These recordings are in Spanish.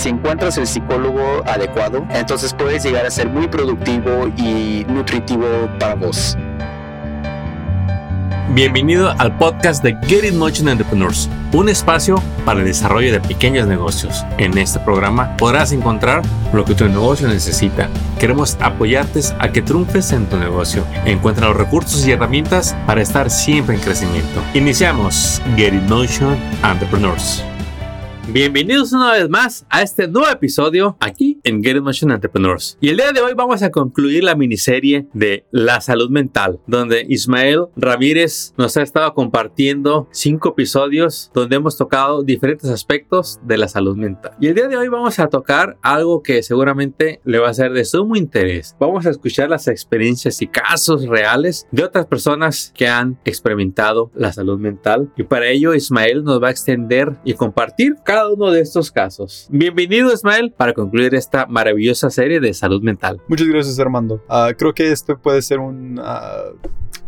si encuentras el psicólogo adecuado, entonces puedes llegar a ser muy productivo y nutritivo para vos. Bienvenido al podcast de Get In Motion Entrepreneurs, un espacio para el desarrollo de pequeños negocios. En este programa podrás encontrar lo que tu negocio necesita. Queremos apoyarte a que triunfes en tu negocio. Encuentra los recursos y herramientas para estar siempre en crecimiento. Iniciamos Get In Motion Entrepreneurs. Bienvenidos una vez más a este nuevo episodio aquí en Get Motion Entrepreneurs. Y el día de hoy vamos a concluir la miniserie de la salud mental, donde Ismael Ramírez nos ha estado compartiendo cinco episodios donde hemos tocado diferentes aspectos de la salud mental. Y el día de hoy vamos a tocar algo que seguramente le va a ser de sumo interés. Vamos a escuchar las experiencias y casos reales de otras personas que han experimentado la salud mental. Y para ello Ismael nos va a extender y compartir cada uno de estos casos. Bienvenido Ismael para concluir esta maravillosa serie de salud mental. Muchas gracias Armando. Ah, creo que esto puede ser un... Ah,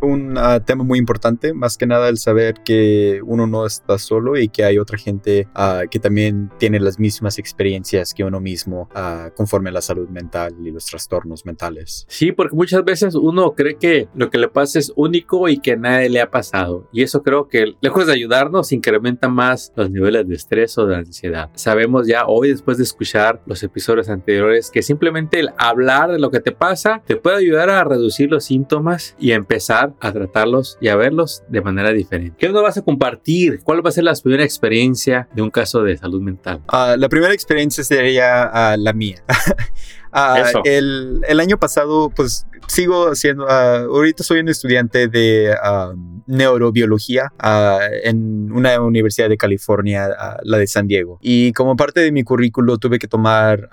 un ah, tema muy importante, más que nada el saber que uno no está solo y que hay otra gente que también tiene las mismas experiencias que uno mismo conforme a la salud mental y los trastornos mentales. Sí, porque muchas veces uno cree que lo que le pasa es único y que a nadie le ha pasado. Y eso creo que lejos de ayudarnos incrementa más los niveles de estrés o de ansiedad. Sabemos ya hoy, después de escuchar los episodios anteriores, que simplemente el hablar de lo que te pasa te puede ayudar a reducir los síntomas y empezar a tratarlos y a verlos de manera diferente. ¿Qué nos vas a compartir? ¿Cuál va a ser la primera experiencia de un caso de salud mental? Ah, la primera experiencia sería ah, la mía. Ah, el, el, año pasado, pues sigo haciendo, uh, ahorita soy un estudiante de um, neurobiología uh, en una universidad de California, uh, la de San Diego. Y como parte de mi currículo tuve que tomar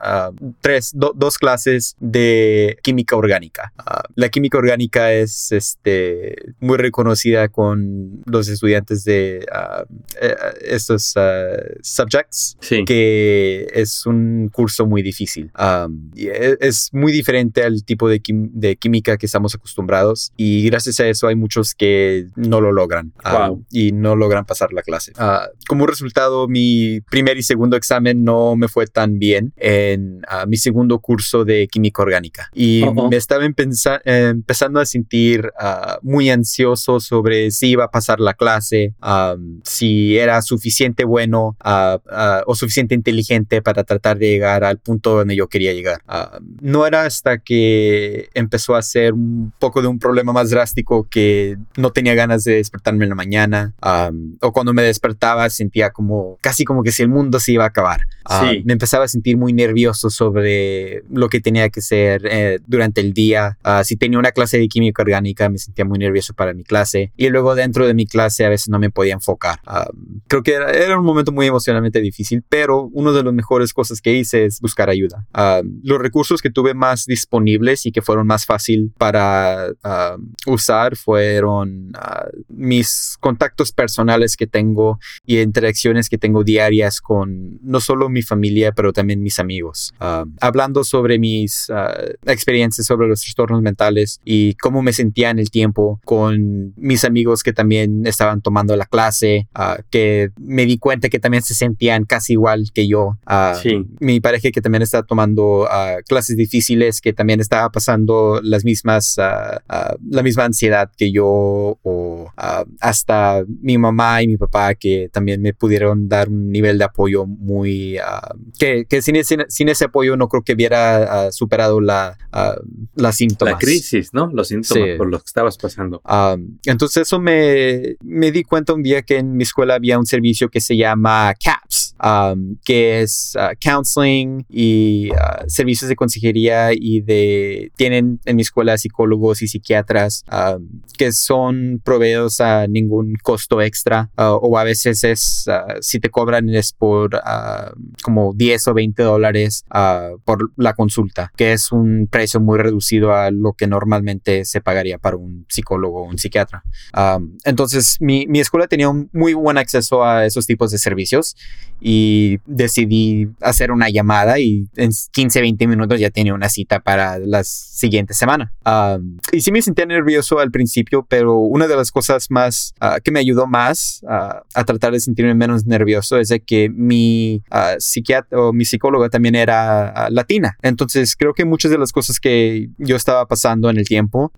tres, dos clases de química orgánica. la química orgánica es este, muy reconocida con los estudiantes de eh, estos subjects, que es un curso muy difícil. Um, es, muy diferente al tipo de, de química que estamos acostumbrados y gracias a eso hay muchos que no lo logran ah, y no logran pasar la clase. Ah, como resultado, mi primer y segundo examen no me fue tan bien en ah, mi segundo curso de química orgánica y me estaba empezando a sentir muy ansioso sobre si iba a pasar la clase, si era suficiente bueno o suficiente inteligente para tratar de llegar al punto donde yo quería llegar. No era hasta que empezó a ser un poco de un problema más drástico que no tenía ganas de despertarme en la mañana o cuando me despertaba sentía como casi como que si el mundo se iba a acabar. Me empezaba a sentir muy nervioso sobre lo que tenía que hacer eh, durante el día. Ah, si tenía una clase de química orgánica me sentía muy nervioso para mi clase y luego dentro de mi clase a veces no me podía enfocar. creo que era, un momento muy emocionalmente difícil, pero una de las mejores cosas que hice es buscar ayuda. los recursos que tuve más disponibles y que fueron más fáciles para ah, usar fueron ah, mis contactos personales que tengo y interacciones que tengo diarias con no solo mi familia, pero también mis amigos. Ah, hablando sobre mis experiencias sobre los trastornos mentales y cómo me sentía en el tiempo con mis amigos que también estaban tomando la clase, que me di cuenta que también se sentían casi igual que yo. Mi pareja que también estaba tomando clases difíciles, que también estaba pasando las mismas, ah, la misma ansiedad que yo o ah, hasta mi mamá y mi papá que también me pudieron dar un nivel de apoyo muy, que, que sin, ese, sin, ese apoyo no creo que hubiera superado la, la síntomas. La crisis, ¿no? Los síntomas por los que estabas pasando. entonces eso me, me di cuenta un día que en mi escuela había un servicio que se llama CAPS, que es counseling y servicios de consejería y de, tienen en mi escuela psicólogos y psiquiatras que son proveedos a ningún costo extra ah, o a veces es si te cobran es por como 10 o 20 dólares por la consulta, que es un precio muy reducido a lo que normalmente se pagaría para un psicólogo o un psiquiatra. entonces mi, mi, escuela tenía un muy buen acceso a esos tipos de servicios decidí hacer una llamada y en 15, 20 minutos ya tenía una cita para la siguiente semana. y sí me sentía nervioso al principio, pero una de las cosas más ah, que me ayudó más ah, a tratar de sentirme menos nervioso es de que mi uh, psiquiatra o mi psicóloga también era latina. Entonces creo que muchas de las cosas que yo estaba pasando en el tiempo,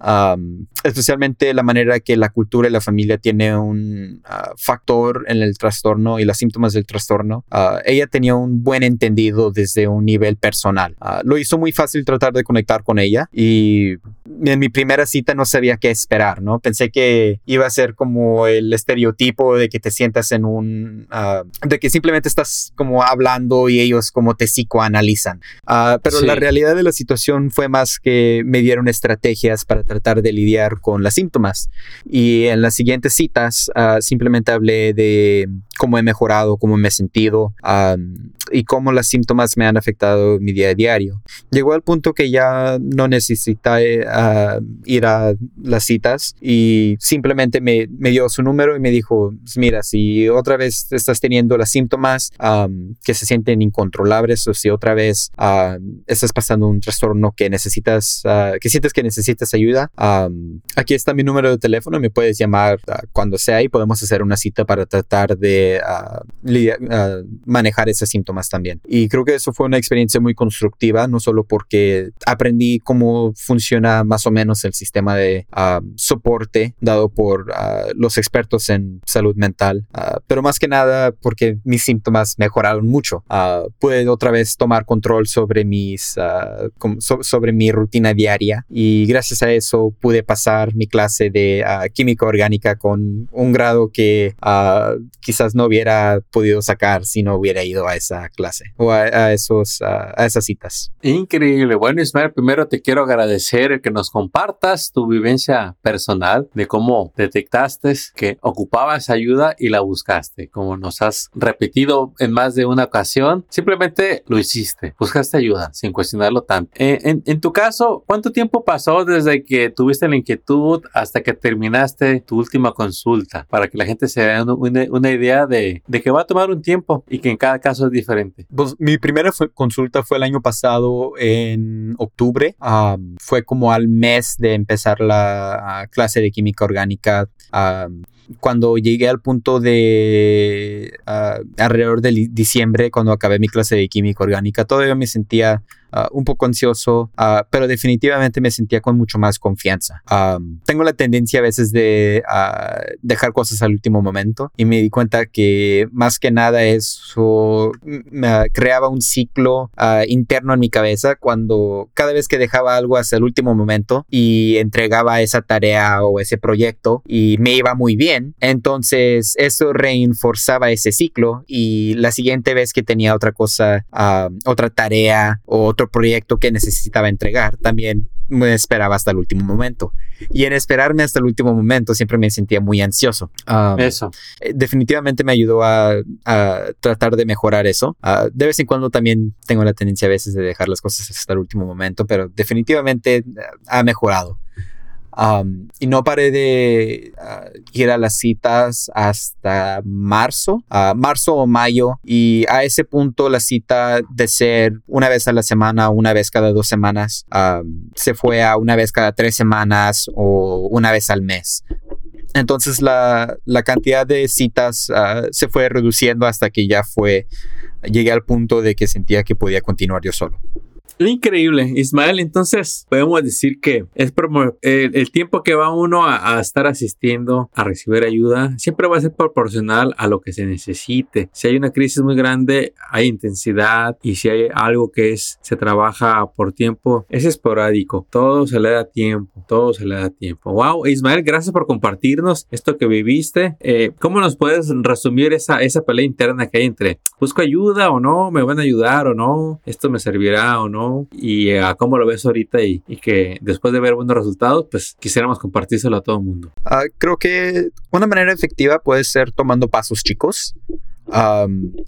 especialmente la manera que la cultura y la familia tiene un factor en el trastorno y los síntomas del trastorno, ella tenía un buen entendido desde un nivel personal. lo hizo muy fácil tratar de conectar con ella y en mi primera cita no sabía qué esperar, ¿no? Pensé que iba a ser como el estereotipo de que te sientas en un, uh, de que simplemente estás como hablando y ellos como te psicoanalizan. Uh, pero la realidad de la situación fue más que me dieron estrategias para tratar de lidiar con los síntomas. Y en las siguientes citas uh, simplemente hablé de cómo he mejorado, cómo me he sentido y cómo los síntomas me han afectado mi día a diario. Llegó al punto que ya no necesita eh, ir a las citas y simplemente me, dio su número y me dijo, pues mira, si otra vez estás teniendo los síntomas que se sienten incontrolables o si otra vez estás pasando un trastorno que necesitas, ah, que sientes que necesitas ayuda, aquí está mi número de teléfono, me puedes llamar ah, cuando sea y podemos hacer una cita para tratar de ah, manejar esos síntomas también. Y creo que eso fue una experiencia muy constructiva, no solo porque aprendí cómo funciona más o menos el sistema de soporte dado por los expertos en salud mental, pero más que nada porque mis síntomas mejoraron mucho. pude otra vez tomar control sobre mis, sobre mi rutina diaria y gracias a eso pude pasar mi clase de química orgánica con un grado que quizás no hubiera podido sacar si no hubiera ido a esa clase o a, esos, a esas citas. Increíble. Bueno, Ismael, primero te quiero agradecer que nos compartas tu vivencia personal de cómo detectaste que ocupabas ayuda y la buscaste. Como nos has repetido en más de una ocasión, simplemente lo hiciste, buscaste ayuda sin cuestionarlo tanto. Eh, en, tu caso, ¿cuánto tiempo pasó desde que tuviste la inquietud hasta que terminaste tu última consulta? Para que la gente se dé una, idea de, que va a tomar un tiempo y que en cada caso es diferente. Pues mi primera consulta fue el año pasado en octubre. fue como al mes de empezar la clase de química orgánica. Cuando llegué al punto de alrededor de diciembre, cuando acabé mi clase de química orgánica, todavía me sentía Ah, un poco ansioso, ah, pero definitivamente me sentía con mucho más confianza. tengo la tendencia a veces de dejar cosas al último momento y me di cuenta que más que nada eso creaba un ciclo interno en mi cabeza cuando cada vez que dejaba algo hasta el último momento y entregaba esa tarea o ese proyecto y me iba muy bien, entonces eso reforzaba ese ciclo y la siguiente vez que tenía otra cosa, otra tarea o otro proyecto que necesitaba entregar. También me esperaba hasta el último momento. Y en esperarme hasta el último momento siempre me sentía muy ansioso. eso. Eh, definitivamente me ayudó a, tratar de mejorar eso. Ah, de vez en cuando también tengo la tendencia a veces de dejar las cosas hasta el último momento, pero definitivamente eh, ha mejorado y no paré de ah, ir a las citas hasta marzo, marzo o mayo. Y a ese punto la cita de ser una vez a la semana, una vez cada dos semanas, se fue a una vez cada tres semanas o una vez al mes. Entonces la, cantidad de citas ah, se fue reduciendo hasta que ya fue, llegué al punto de que sentía que podía continuar yo solo. Increíble, Ismael. Entonces, podemos decir que es el, el tiempo que va uno a, estar asistiendo a recibir ayuda siempre va a ser proporcional a lo que se necesite. Si hay una crisis muy grande, hay intensidad y si hay algo que es se trabaja por tiempo, es esporádico. Todo se le da tiempo, todo se le da tiempo. Wow, Ismael, gracias por compartirnos esto que viviste. Eh, ¿Cómo nos puedes resumir esa, esa pelea interna que hay entre busco ayuda o no, me van a ayudar o no, esto me servirá o no? Y a cómo lo ves ahorita y, que después de ver buenos resultados, pues quisiéramos compartírselo a todo el mundo. Ah, creo que una manera efectiva puede ser tomando pasos chicos.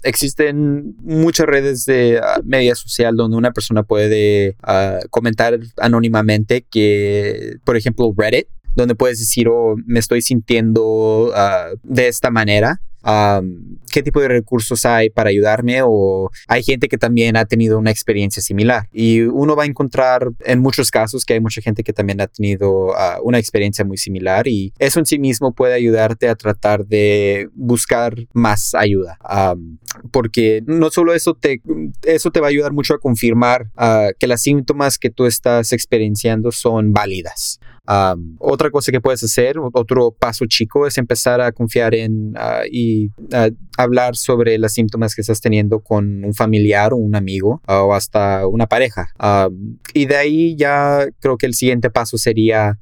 existen muchas redes de uh, media social donde una persona puede ah, comentar anónimamente que, por ejemplo, Reddit, donde puedes decir, oh, me estoy sintiendo de esta manera qué tipo de recursos hay para ayudarme o hay gente que también ha tenido una experiencia similar. Y uno va a encontrar en muchos casos que hay mucha gente que también ha tenido ah, una experiencia muy similar y eso en sí mismo puede ayudarte a tratar de buscar más ayuda. porque no solo eso te, eso te va a ayudar mucho a confirmar ah, que las síntomas que tú estás experienciando son válidas otra cosa que puedes hacer, otro paso chico, es empezar a confiar en ah, y hablar sobre los síntomas que estás teniendo con un familiar o un amigo o hasta una pareja. y de ahí ya creo que el siguiente paso sería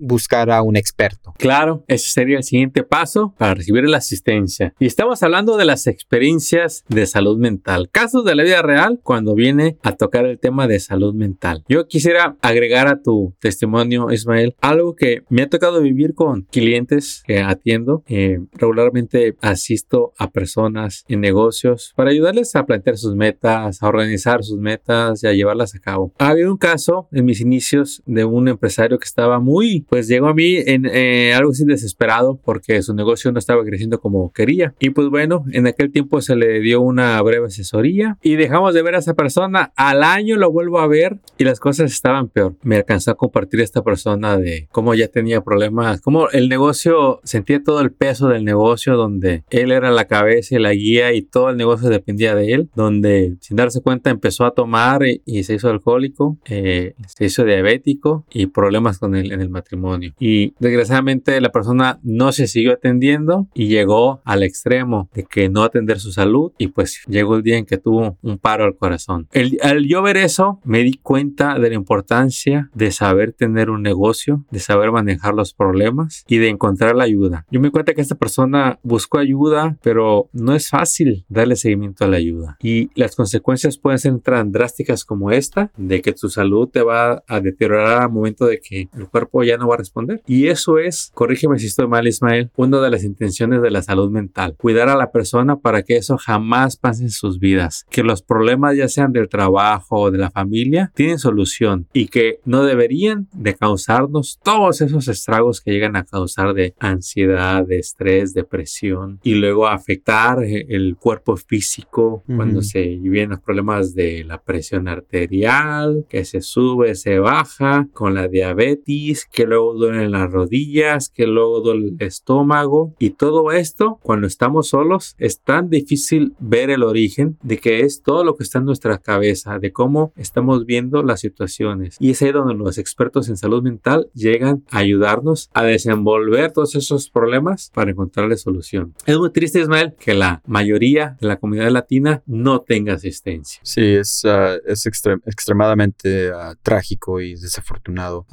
buscar a un experto. Claro, ese sería el siguiente paso para recibir la asistencia. Y estamos hablando de las experiencias de salud mental, casos de la vida real cuando viene a tocar el tema de salud mental. Yo quisiera agregar a tu testimonio, Ismael, algo que me ha tocado vivir con clientes que atiendo. Eh, regularmente asisto a personas en negocios para ayudarles a plantear sus metas, a organizar sus metas y a llevarlas a cabo. Ha habido un caso en mis inicios de un empresario que estaba muy, pues llegó a mí en eh, algo así desesperado porque su negocio no estaba creciendo como quería. Y pues bueno, en aquel tiempo se le dio una breve asesoría y dejamos de ver a esa persona. Al año lo vuelvo a ver y las cosas estaban peor. Me alcanzó a compartir esta persona de cómo ya tenía problemas, cómo el negocio, sentía todo el peso del negocio donde él era la cabeza y la guía y todo el negocio dependía de él, donde sin darse cuenta empezó a tomar y, se hizo alcohólico, eh, se hizo diabético y problemas con él en el matrimonio. Y desgraciadamente la persona no se siguió atendiendo y llegó al extremo de que no atender su salud y pues llegó el día en que tuvo un paro al corazón. El, al yo ver eso me di cuenta de la importancia de saber tener un negocio de saber manejar los problemas y de encontrar la ayuda. Yo me cuenta que esta persona buscó ayuda, pero no es fácil darle seguimiento a la ayuda. Y las consecuencias pueden ser tan drásticas como esta, de que tu salud te va a deteriorar al momento de que el cuerpo ya no va a responder. Y eso es, corrígeme si estoy mal Ismael, una de las intenciones de la salud mental. Cuidar a la persona para que eso jamás pase en sus vidas. Que los problemas ya sean del trabajo o de la familia tienen solución y que no deberían de causar todos esos estragos que llegan a causar de ansiedad, de estrés, depresión y luego afectar eh, el cuerpo físico cuando se vienen los problemas de la presión arterial, que se sube, se baja, con la diabetes, que luego duelen las rodillas, que luego duele el estómago. Y todo esto cuando estamos solos es tan difícil ver el origen de que es todo lo que está en nuestra cabeza, de cómo estamos viendo las situaciones. Y es ahí donde los expertos en salud mental llegan a ayudarnos a desenvolver todos esos problemas para encontrarle solución. Es muy triste, Ismael, que la mayoría de la comunidad latina no tenga asistencia. Sí, es, ah, es extremadamente ah, trágico y desafortunado.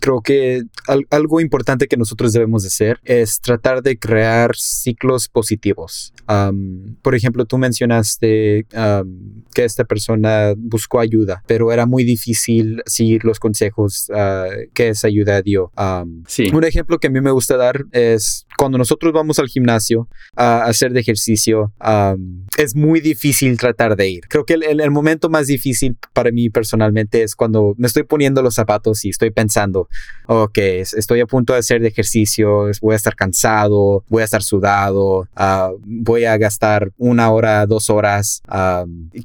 creo que algo importante que nosotros debemos de hacer es tratar de crear ciclos positivos. por ejemplo, tú mencionaste que esta persona buscó ayuda, pero era muy difícil seguir los consejos uh, que esa ayuda dio. sí. Un ejemplo que a mí me gusta dar es cuando nosotros vamos al gimnasio a hacer de ejercicio, es muy difícil tratar de ir. Creo que el, momento más difícil para mí personalmente es cuando me estoy poniendo los zapatos y estoy pensando, ok, estoy a punto de hacer de ejercicio, voy a estar cansado, voy a estar sudado, ah, voy a gastar una hora, dos horas,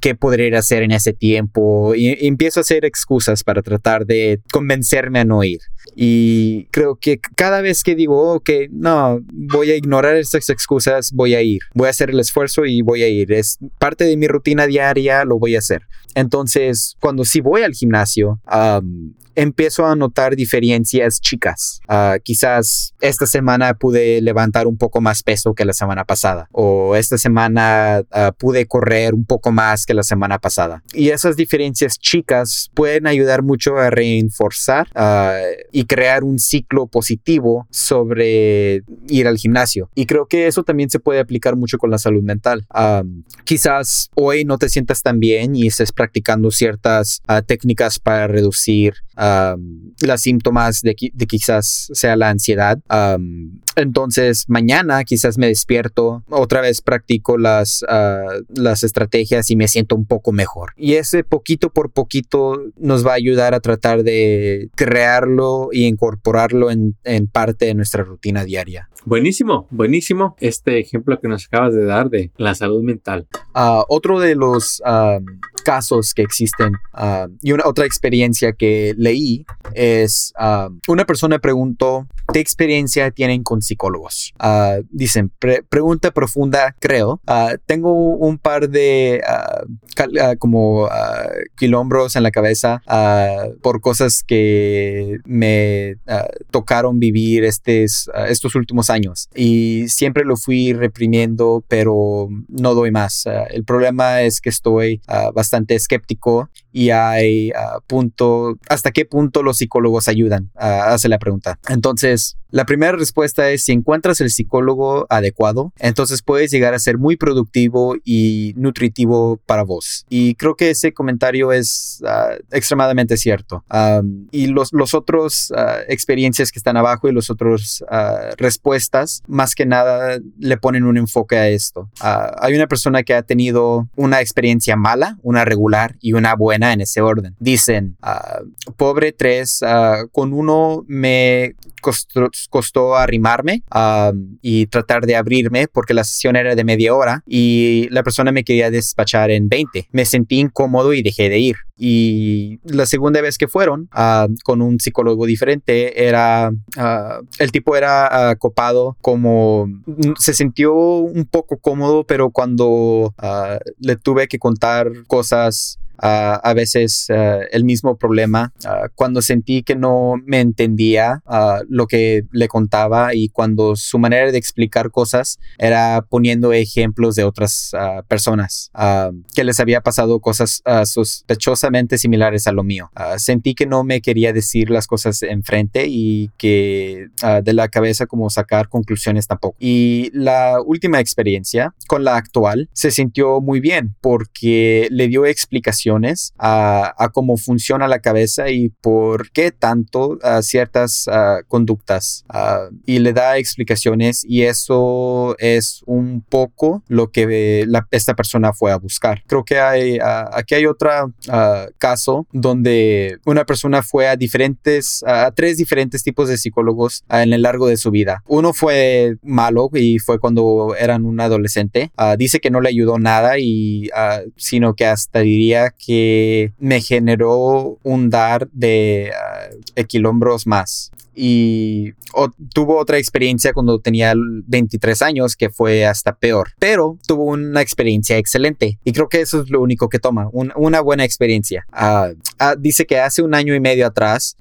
¿qué podría hacer en ese tiempo? Y, y empiezo a hacer excusas para tratar de convencerme a no ir. Y creo que cada vez que digo, ok, no, voy a ignorar estas excusas, voy a ir, voy a hacer el esfuerzo y voy a ir. Es parte de mi rutina diaria, lo voy a hacer. Entonces, cuando sí voy al gimnasio, empiezo a notar diferencias chicas. Ah, quizás esta semana pude levantar un poco más peso que la semana pasada o esta semana ah, pude correr un poco más que la semana pasada. Y esas diferencias chicas pueden ayudar mucho a reforzar ah, y crear un ciclo positivo sobre ir al gimnasio. Y creo que eso también se puede aplicar mucho con la salud mental. quizás hoy no te sientas tan bien y estés practicando ciertas técnicas para reducir las síntomas de, de, quizás sea la ansiedad. entonces mañana quizás me despierto, otra vez practico las, uh, las estrategias y me siento un poco mejor. Y ese poquito por poquito nos va a ayudar a tratar de crearlo y incorporarlo en, en parte de nuestra rutina diaria. Buenísimo, buenísimo este ejemplo que nos acabas de dar de la salud mental. Uh, otro de los uh, casos que existen uh, y una otra experiencia que es una persona preguntó ¿qué experiencia tienen con psicólogos? dicen, pregunta profunda, creo. tengo un par de como quilombros en la cabeza por cosas que me tocaron vivir estos últimos años y siempre lo fui reprimiendo, pero no doy más. el problema es que estoy bastante escéptico y hay punto, hasta qué punto los psicólogos ayudan, hace la pregunta. Entonces, la primera respuesta es si encuentras el psicólogo adecuado, entonces puedes llegar a ser muy productivo y nutritivo para vos. Y creo que ese comentario es extremadamente cierto. y los, los otros experiencias que están abajo y los otros respuestas, más que nada le ponen un enfoque a esto. hay una persona que ha tenido una experiencia mala, una regular y una buena en ese orden. Dicen, pobre tres, con uno me costó, costó arrimarme y tratar de abrirme porque la sesión era de media hora y la persona me quería despachar en 20. Me sentí incómodo y dejé de ir. Y la segunda vez que fueron con un psicólogo diferente era, el tipo era copado como se sintió un poco cómodo, pero cuando le tuve que contar cosas a veces el mismo problema. cuando sentí que no me entendía lo que le contaba y cuando su manera de explicar cosas era poniendo ejemplos de otras personas que les había pasado cosas sospechosamente similares a lo mío. sentí que no me quería decir las cosas enfrente y que de la cabeza como sacar conclusiones tampoco. Y la última experiencia con la actual se sintió muy bien porque le dio explicación a, cómo funciona la cabeza y por qué tanto ciertas conductas y le da explicaciones y eso es un poco lo que esta persona fue a buscar. Creo que hay, aquí hay otro caso donde una persona fue a diferentes, a tres diferentes tipos de psicólogos en el largo de su vida. Uno fue malo y fue cuando eran un adolescente. dice que no le ayudó nada y sino que hasta diría que me generó un dar de uh, equilombros más y tuvo otra experiencia cuando tenía 23 años que fue hasta peor, pero tuvo una experiencia excelente y creo que eso es lo único que toma, una buena experiencia. Uh, uh, dice que hace un año y medio atrás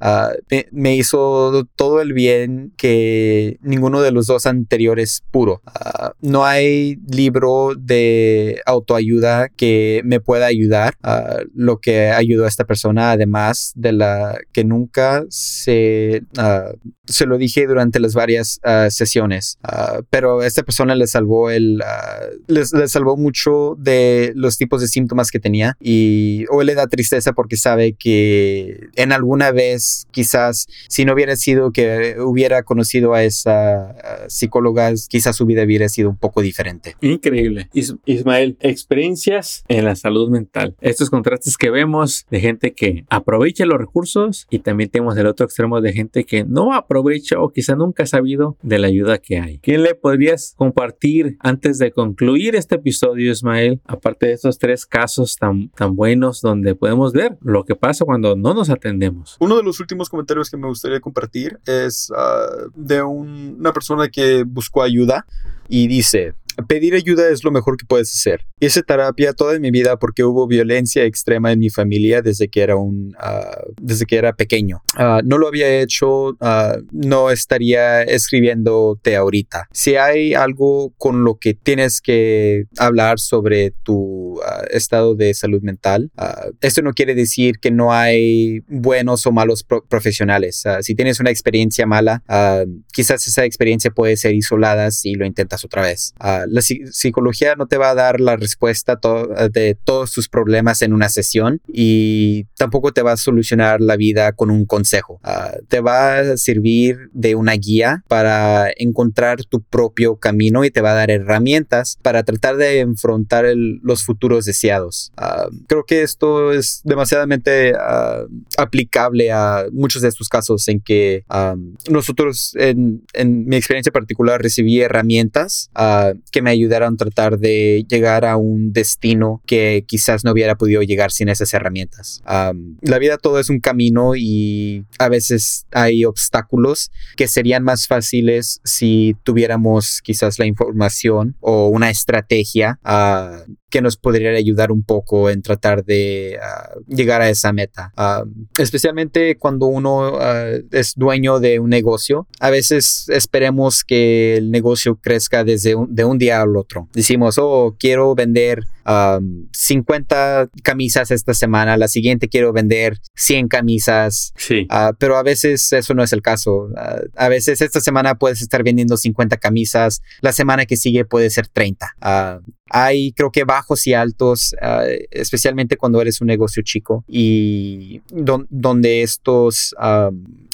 me, me, hizo todo el bien que ninguno de los dos anteriores pudo. no hay libro de autoayuda que me pueda ayudar. lo que ayudó a esta persona, además de la que nunca se se lo dije durante las varias ah, sesiones, uh, pero esta persona le salvó el, uh, le, salvó mucho de los tipos de síntomas que tenía y hoy le da tristeza porque sabe que en alguna vez quizás si no hubiera sido que hubiera conocido a esa psicóloga, quizás su vida hubiera sido un poco diferente. Increíble. Ismael, experiencias en la salud mental. Estos contrastes que vemos de gente que aprovecha los recursos y también tenemos el otro extremo de gente que no aprovecha o quizá nunca ha sabido de la ayuda que hay. ¿Qué le podrías compartir antes de concluir este episodio, Ismael? Aparte de estos tres casos tan, tan buenos donde podemos ver lo que pasa cuando no nos atendemos. Uno de los últimos comentarios que me gustaría compartir es ah, de una persona que buscó ayuda y dice, Pedir ayuda es lo mejor que puedes hacer. Hice terapia toda mi vida porque hubo violencia extrema en mi familia desde que era un, ah, desde que era pequeño. Ah, no lo había hecho, ah, no estaría escribiéndote ahorita. Si hay algo con lo que tienes que hablar sobre tu estado de salud mental, esto no quiere decir que no hay buenos o malos profesionales. si tienes una experiencia mala, quizás esa experiencia puede ser isolada si lo intentas otra vez la psicología no te va a dar la respuesta de todos tus problemas en una sesión y tampoco te va a solucionar la vida con un consejo. Ah, te va a servir de una guía para encontrar tu propio camino y te va a dar herramientas para tratar de enfrentar los futuros deseados. Ah, creo que esto es demasiadamente ah, aplicable a muchos de estos casos en que nosotros, en, mi experiencia particular, recibí herramientas que me ayudaron a tratar de llegar a un destino que quizás no hubiera podido llegar sin esas herramientas. la vida todo es un camino y a veces hay obstáculos que serían más fáciles si tuviéramos quizás la información o una estrategia uh, que nos podría ayudar un poco en tratar de ah, llegar a esa meta. Ah, especialmente cuando uno ah, es dueño de un negocio, a veces esperemos que el negocio crezca desde un, de un día al otro. Decimos, oh, quiero vender 50 camisas esta semana, la siguiente quiero vender 100 camisas. Sí. pero a veces eso no es el caso. a veces esta semana puedes estar vendiendo 50 camisas, la semana que sigue puede ser 30. hay creo que bajos y altos, ah, especialmente cuando eres un negocio chico y donde estos,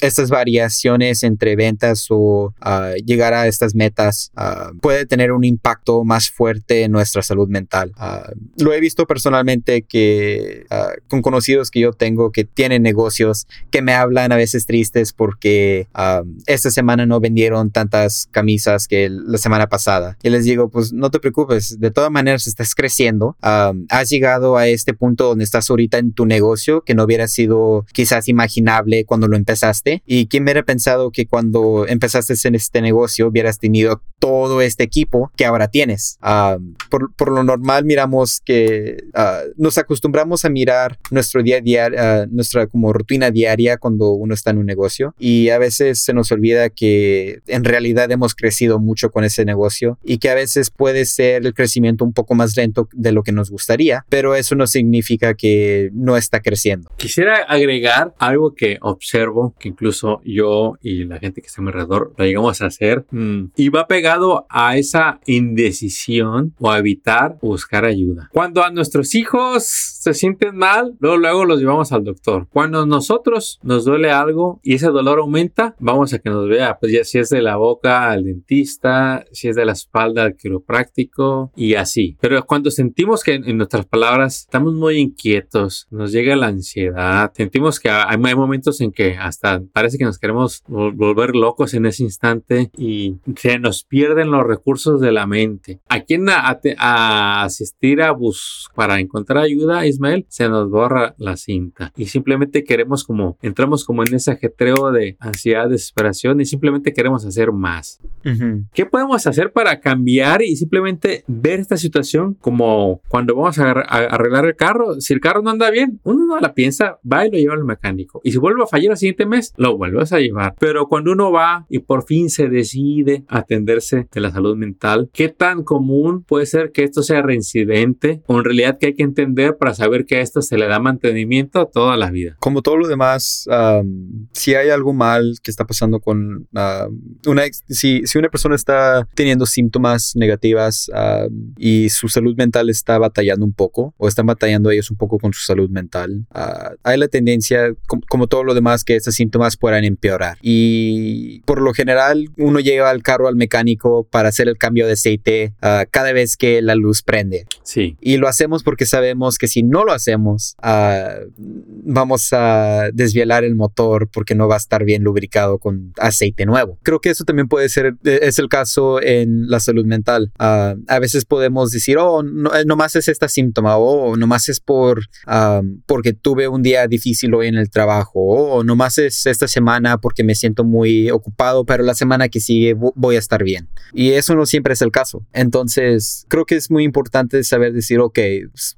estas variaciones entre ventas o ah, llegar a estas metas ah, puede tener un impacto más fuerte en nuestra salud mental. Lo he visto personalmente que con conocidos que yo tengo que tienen negocios que me hablan a veces tristes porque esta semana no vendieron tantas camisas que la semana pasada. Y les digo, pues no te preocupes, de todas maneras estás creciendo has llegado a este punto donde estás ahorita en tu negocio que no hubiera sido quizás imaginable cuando lo empezaste. Y quién hubiera pensado que cuando empezaste en este negocio hubieras tenido todo este equipo que ahora tienes. por, lo normal miramos que ah, nos acostumbramos a mirar nuestro día a día, ah, nuestra como rutina diaria cuando uno está en un negocio y a veces se nos olvida que en realidad hemos crecido mucho con ese negocio y que a veces puede ser el crecimiento un poco más lento de lo que nos gustaría, pero eso no significa que no está creciendo. Quisiera agregar algo que observo, que incluso yo y la gente que está a mi alrededor lo llegamos a hacer, mm, y va pegado a esa indecisión o a evitar buscar ayuda. Cuando a nuestros hijos se sienten mal, luego, luego los llevamos al doctor. Cuando nosotros nos duele algo y ese dolor aumenta, vamos a que nos vea, pues ya si es de la boca al dentista, si es de la espalda al quiropráctico y así. Pero cuando sentimos que en, nuestras palabras estamos muy inquietos, nos llega la ansiedad, sentimos que hay, momentos en que hasta parece que nos queremos volver locos en ese instante y se nos pierden los recursos de la mente. ¿A quién a, asistir a bus para encontrar ayuda, Ismael? Se nos borra la cinta y simplemente queremos como, entramos como en ese ajetreo de ansiedad, desesperación y simplemente queremos hacer más. ¿Qué podemos hacer para cambiar y simplemente ver esta situación como cuando vamos a, arreglar el carro, si el carro no anda bien, uno no la piensa, va y lo lleva al mecánico. Y si vuelve a fallar el siguiente mes, lo vuelves a llevar. Pero cuando uno va y por fin se decide atenderse de la salud mental, ¿qué tan común puede ser que esto sea reincidente o en realidad que hay que entender para saber que a esto se le da mantenimiento toda la vida? Como todo lo demás, si hay algo mal que está pasando con una, si, si, una persona está teniendo síntomas negativas y su salud mental está batallando un poco o están batallando ellos un poco con su salud mental, ah, hay la tendencia, como, todo lo demás, que estos síntomas puedan empeorar. Y por lo general, uno lleva al carro al mecánico para hacer el cambio de aceite ah, cada vez que la luz prende. Sí. Y lo hacemos porque sabemos que si no lo hacemos, ah, vamos a desvielar el motor porque no va a estar bien lubricado con aceite nuevo. Creo que eso también puede ser, es el caso en la salud mental. a veces podemos decir, oh, no, no nomás es este síntoma o nomás es por porque tuve un día difícil hoy en el trabajo o nomás es esta semana porque me siento muy ocupado, pero la semana que sigue voy a estar bien. Y eso no siempre es el caso. Entonces, creo que es muy importante saber decir, ok,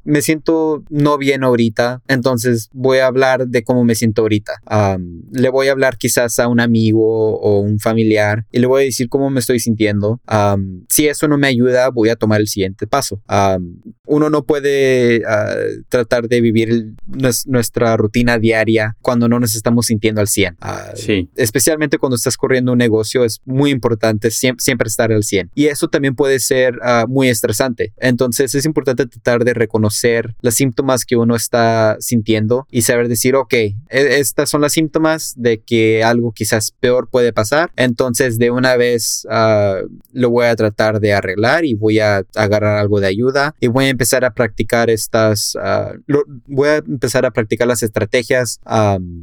me siento no bien ahorita, entonces voy a hablar de cómo me siento ahorita. le voy a hablar quizás a un amigo o un familiar y le voy a decir cómo me estoy sintiendo. si eso no me ayuda, voy a tomar el siguiente paso. uno no puede ah, tratar de vivir nuestra rutina diaria cuando no nos estamos sintiendo al 100. Ah, sí. Especialmente cuando estás corriendo un negocio, es muy importante siempre, estar al 100. Y eso también puede ser ah, muy estresante. Entonces es importante tratar de reconocer los síntomas que uno está sintiendo y saber decir, ok, e, estas son los síntomas de que algo quizás peor puede pasar. Entonces de una vez uh, lo voy a tratar de arreglar y voy a agarrar algo de ayuda y voy a empezar a practicar estas, voy a empezar a practicar las estrategias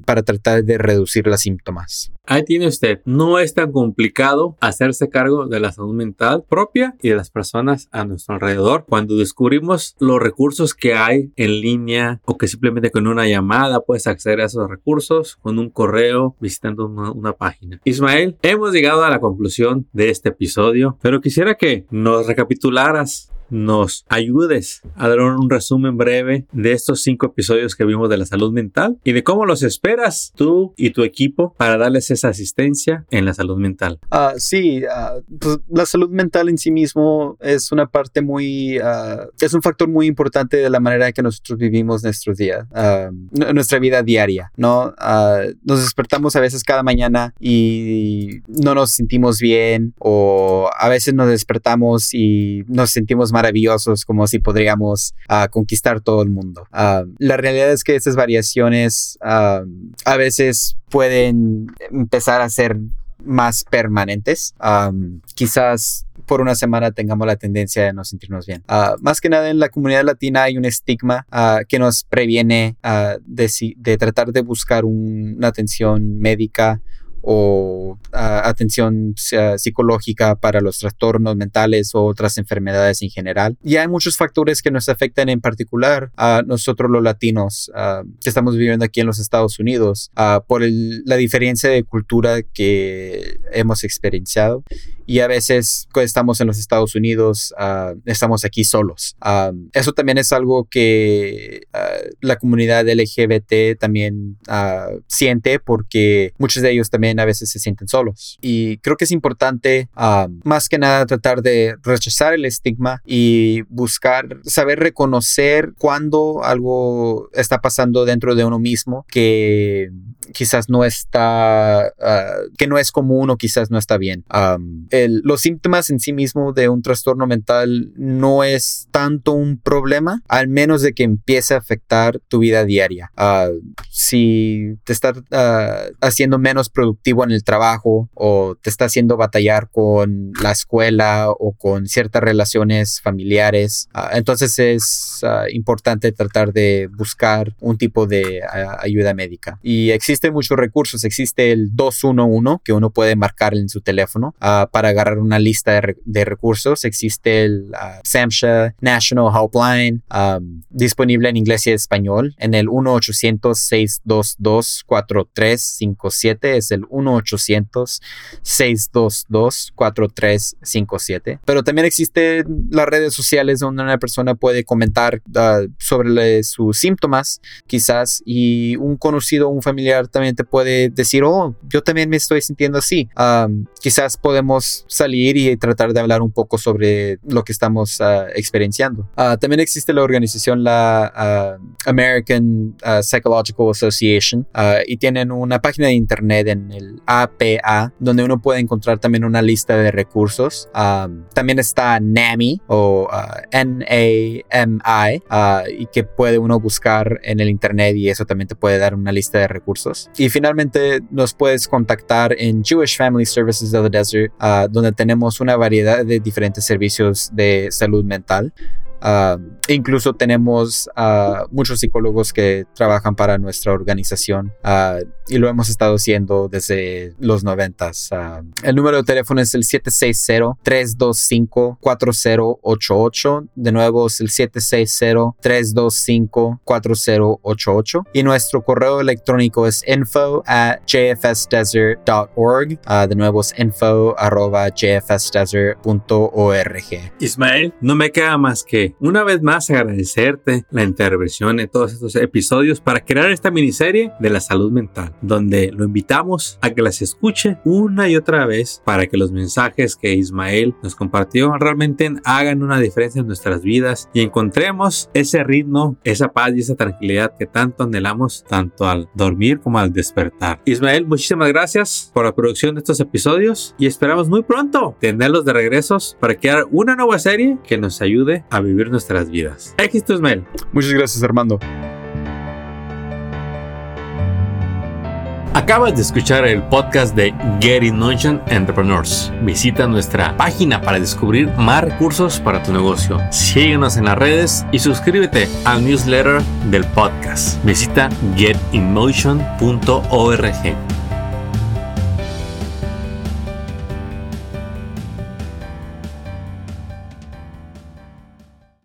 para tratar de reducir los síntomas. Ahí tiene usted, no es tan complicado hacerse cargo de la salud mental propia y de las personas a nuestro alrededor cuando descubrimos los recursos que hay en línea o que simplemente con una llamada puedes acceder a esos recursos, con un correo, visitando una, una página. Ismael, hemos llegado a la conclusión de este episodio, pero quisiera que nos recapitularas nos ayudes a dar un resumen breve de estos cinco episodios que vimos de la salud mental y de cómo los esperas tú y tu equipo para darles esa asistencia en la salud mental. Uh, sí, ah, pues la salud mental en sí mismo es una parte muy, ah, es un factor muy importante de la manera que nosotros vivimos nuestros días, nuestra vida diaria, ¿no? nos despertamos a veces cada mañana y no nos sentimos bien o a veces nos despertamos y nos sentimos maravillosos como si podríamos uh, conquistar todo el mundo. Uh, la realidad es que estas variaciones uh, a veces pueden empezar a ser más permanentes. Um, quizás por una semana tengamos la tendencia de no sentirnos bien. Uh, más que nada en la comunidad latina hay un estigma uh, que nos previene uh, de, de, tratar de buscar un, una atención médica o atención psicológica para los trastornos mentales o otras enfermedades en general. Y hay muchos factores que nos afectan en particular a nosotros los latinos que estamos viviendo aquí en los Estados Unidos por la diferencia de cultura que hemos experienciado y a veces estamos en los Estados Unidos estamos aquí solos. eso también es algo que la comunidad LGBT también siente porque muchos de ellos también a veces se sienten solos. Y creo que es importante, más que nada, tratar de rechazar el estigma y buscar, saber reconocer cuando algo está pasando dentro de uno mismo que quizás no está, ah, que no es común o quizás no está bien. Los síntomas en sí mismo de un trastorno mental no es tanto un problema, al menos de que empiece a afectar tu vida diaria. Ah, si te está ah, haciendo menos productivo en el trabajo o te está haciendo batallar con la escuela o con ciertas relaciones familiares, entonces es importante tratar de buscar un tipo de ayuda médica. Y existe existen muchos recursos. Existe el 211 que uno puede marcar en su teléfono uh, para agarrar una lista de, de recursos. Existe el uh, SAMHSA National Helpline um, disponible en inglés y español en el 1-800-622-4357. Es el 1-800-622-4357. Pero también existen las redes sociales donde una persona puede comentar uh, sobre sus síntomas, quizás, y un conocido, un familiar también te puede decir, oh, yo también me estoy sintiendo así. quizás podemos salir y tratar de hablar un poco sobre lo que estamos uh, experienciando. Uh, también existe la organización, la uh, American Psychological Association, y tienen una página de internet en el APA, donde uno puede encontrar también una lista de recursos. también está NAMI o N-A-M-I, y que puede uno buscar en el internet y eso también te puede dar una lista de recursos. Y finalmente nos puedes contactar en Jewish Family Services of the Desert, donde tenemos una variedad de diferentes servicios de salud mental. Uh, incluso tenemos uh, muchos psicólogos que trabajan para nuestra organización uh, y lo hemos estado haciendo desde los noventas. el número de teléfono es el 760-325-4088. De nuevo es el 760-325-4088. Y nuestro correo electrónico es info at jfsdesert.org. de nuevo es info arroba jfsdesert.org. Ismael, no me queda más que una vez más agradecerte la intervención en todos estos episodios para crear esta miniserie de la salud mental, donde lo invitamos a que las escuche una y otra vez para que los mensajes que Ismael nos compartió realmente hagan una diferencia en nuestras vidas y encontremos ese ritmo, esa paz y esa tranquilidad que tanto anhelamos tanto al dormir como al despertar. Ismael, muchísimas gracias por la producción de estos episodios y esperamos muy pronto tenerlos de regresos para crear una nueva serie que nos ayude a vivir nuestras vidas. Éxito, Ismael. Muchas gracias, Armando. Acabas de escuchar el podcast de Get in Motion Entrepreneurs. Visita nuestra página para descubrir más recursos para tu negocio. Síguenos en las redes y suscríbete al newsletter del podcast. Visita getinmotion.org.